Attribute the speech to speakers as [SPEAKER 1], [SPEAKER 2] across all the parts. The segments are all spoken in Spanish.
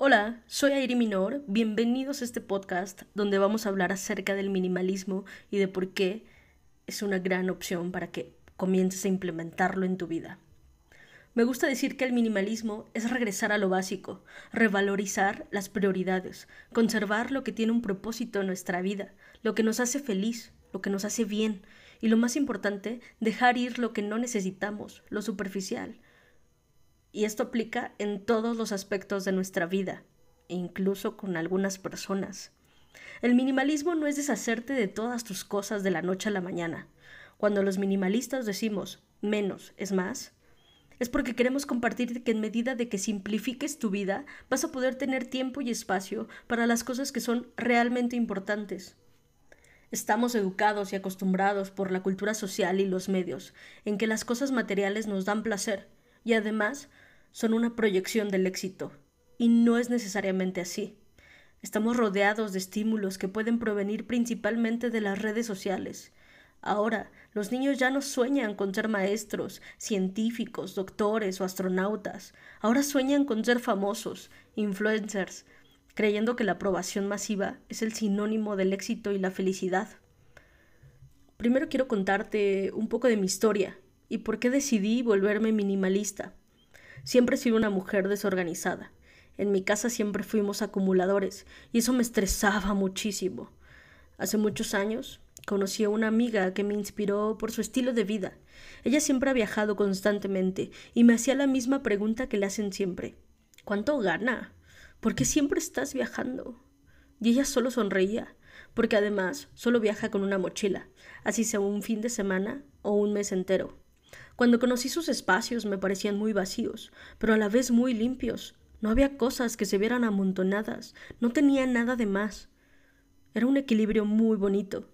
[SPEAKER 1] Hola, soy Airi Minor, bienvenidos a este podcast donde vamos a hablar acerca del minimalismo y de por qué es una gran opción para que comiences a implementarlo en tu vida. Me gusta decir que el minimalismo es regresar a lo básico, revalorizar las prioridades, conservar lo que tiene un propósito en nuestra vida, lo que nos hace feliz, lo que nos hace bien, y lo más importante, dejar ir lo que no necesitamos, lo superficial, y esto aplica en todos los aspectos de nuestra vida, e incluso con algunas personas. El minimalismo no es deshacerte de todas tus cosas de la noche a la mañana. Cuando los minimalistas decimos menos es más, es porque queremos compartir que en medida de que simplifiques tu vida, vas a poder tener tiempo y espacio para las cosas que son realmente importantes. Estamos educados y acostumbrados por la cultura social y los medios en que las cosas materiales nos dan placer, y además son una proyección del éxito. Y no es necesariamente así. Estamos rodeados de estímulos que pueden provenir principalmente de las redes sociales. Ahora, los niños ya no sueñan con ser maestros, científicos, doctores o astronautas. Ahora sueñan con ser famosos, influencers, creyendo que la aprobación masiva es el sinónimo del éxito y la felicidad. Primero quiero contarte un poco de mi historia y por qué decidí volverme minimalista. Siempre he sido una mujer desorganizada. En mi casa siempre fuimos acumuladores y eso me estresaba muchísimo. Hace muchos años conocí a una amiga que me inspiró por su estilo de vida. Ella siempre ha viajado constantemente y me hacía la misma pregunta que le hacen siempre. ¿Cuánto gana? ¿Por qué siempre estás viajando? Y ella solo sonreía, porque además solo viaja con una mochila, así sea un fin de semana o un mes entero. Cuando conocí sus espacios me parecían muy vacíos, pero a la vez muy limpios. No había cosas que se vieran amontonadas, no tenía nada de más. Era un equilibrio muy bonito.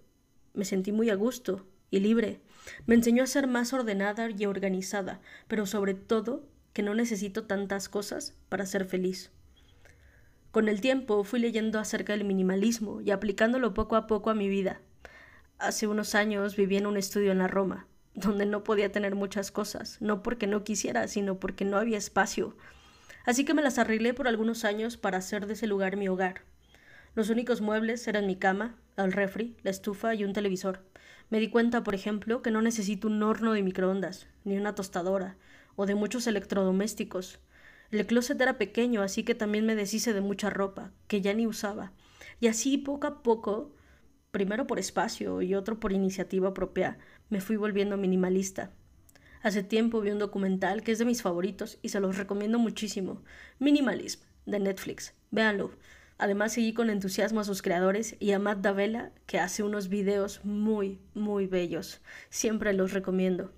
[SPEAKER 1] Me sentí muy a gusto y libre. Me enseñó a ser más ordenada y organizada, pero sobre todo que no necesito tantas cosas para ser feliz. Con el tiempo fui leyendo acerca del minimalismo y aplicándolo poco a poco a mi vida. Hace unos años viví en un estudio en la Roma donde no podía tener muchas cosas, no porque no quisiera, sino porque no había espacio. Así que me las arreglé por algunos años para hacer de ese lugar mi hogar. Los únicos muebles eran mi cama, el refri, la estufa y un televisor. Me di cuenta, por ejemplo, que no necesito un horno de microondas, ni una tostadora, o de muchos electrodomésticos. El closet era pequeño, así que también me deshice de mucha ropa, que ya ni usaba. Y así, poco a poco, primero por espacio y otro por iniciativa propia, me fui volviendo minimalista. Hace tiempo vi un documental que es de mis favoritos y se los recomiendo muchísimo. Minimalism, de Netflix. Véanlo. Además seguí con entusiasmo a sus creadores y a Matt Davella, que hace unos videos muy, muy bellos. Siempre los recomiendo.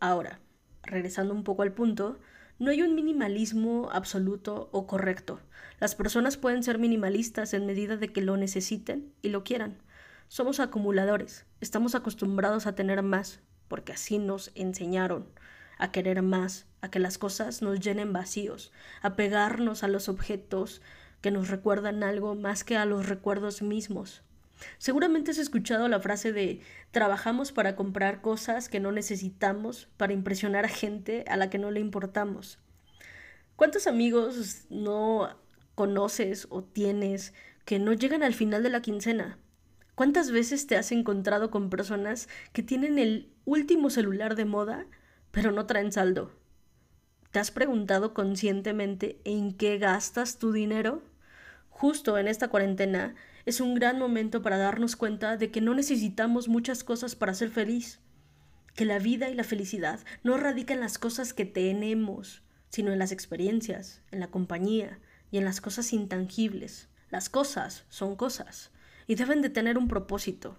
[SPEAKER 1] Ahora, regresando un poco al punto, no hay un minimalismo absoluto o correcto. Las personas pueden ser minimalistas en medida de que lo necesiten y lo quieran. Somos acumuladores, estamos acostumbrados a tener más, porque así nos enseñaron a querer más, a que las cosas nos llenen vacíos, a pegarnos a los objetos que nos recuerdan algo más que a los recuerdos mismos. Seguramente has escuchado la frase de trabajamos para comprar cosas que no necesitamos para impresionar a gente a la que no le importamos. ¿Cuántos amigos no conoces o tienes que no llegan al final de la quincena? ¿Cuántas veces te has encontrado con personas que tienen el último celular de moda, pero no traen saldo? ¿Te has preguntado conscientemente en qué gastas tu dinero? Justo en esta cuarentena es un gran momento para darnos cuenta de que no necesitamos muchas cosas para ser feliz, que la vida y la felicidad no radican en las cosas que tenemos, sino en las experiencias, en la compañía y en las cosas intangibles. Las cosas son cosas y deben de tener un propósito.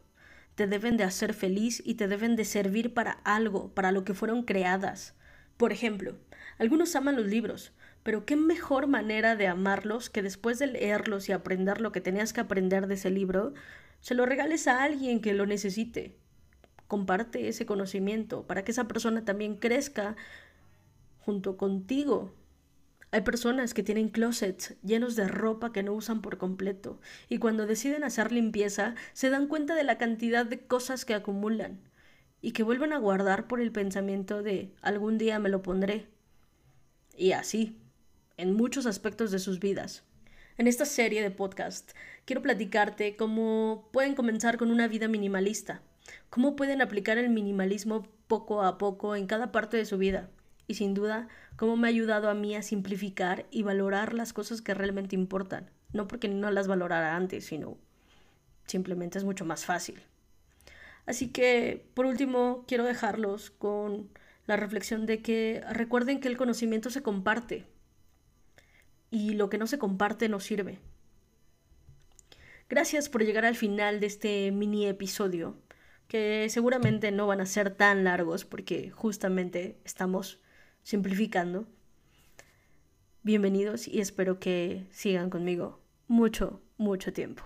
[SPEAKER 1] Te deben de hacer feliz y te deben de servir para algo, para lo que fueron creadas. Por ejemplo, algunos aman los libros, pero qué mejor manera de amarlos que después de leerlos y aprender lo que tenías que aprender de ese libro, se lo regales a alguien que lo necesite. Comparte ese conocimiento para que esa persona también crezca junto contigo hay personas que tienen closets llenos de ropa que no usan por completo y cuando deciden hacer limpieza se dan cuenta de la cantidad de cosas que acumulan y que vuelven a guardar por el pensamiento de algún día me lo pondré. Y así. en muchos aspectos de sus vidas. En esta serie de podcast quiero platicarte cómo pueden comenzar con una vida minimalista, cómo pueden aplicar el minimalismo poco a poco en cada parte de su vida y sin duda cómo me ha ayudado a mí a simplificar y valorar las cosas que realmente importan, no porque no las valorara antes, sino simplemente es mucho más fácil. Así que, por último, quiero dejarlos con la reflexión de que recuerden que el conocimiento se comparte y lo que no se comparte no sirve. Gracias por llegar al final de este mini episodio, que seguramente no van a ser tan largos porque justamente estamos simplificando. Bienvenidos y espero que sigan conmigo mucho, mucho tiempo.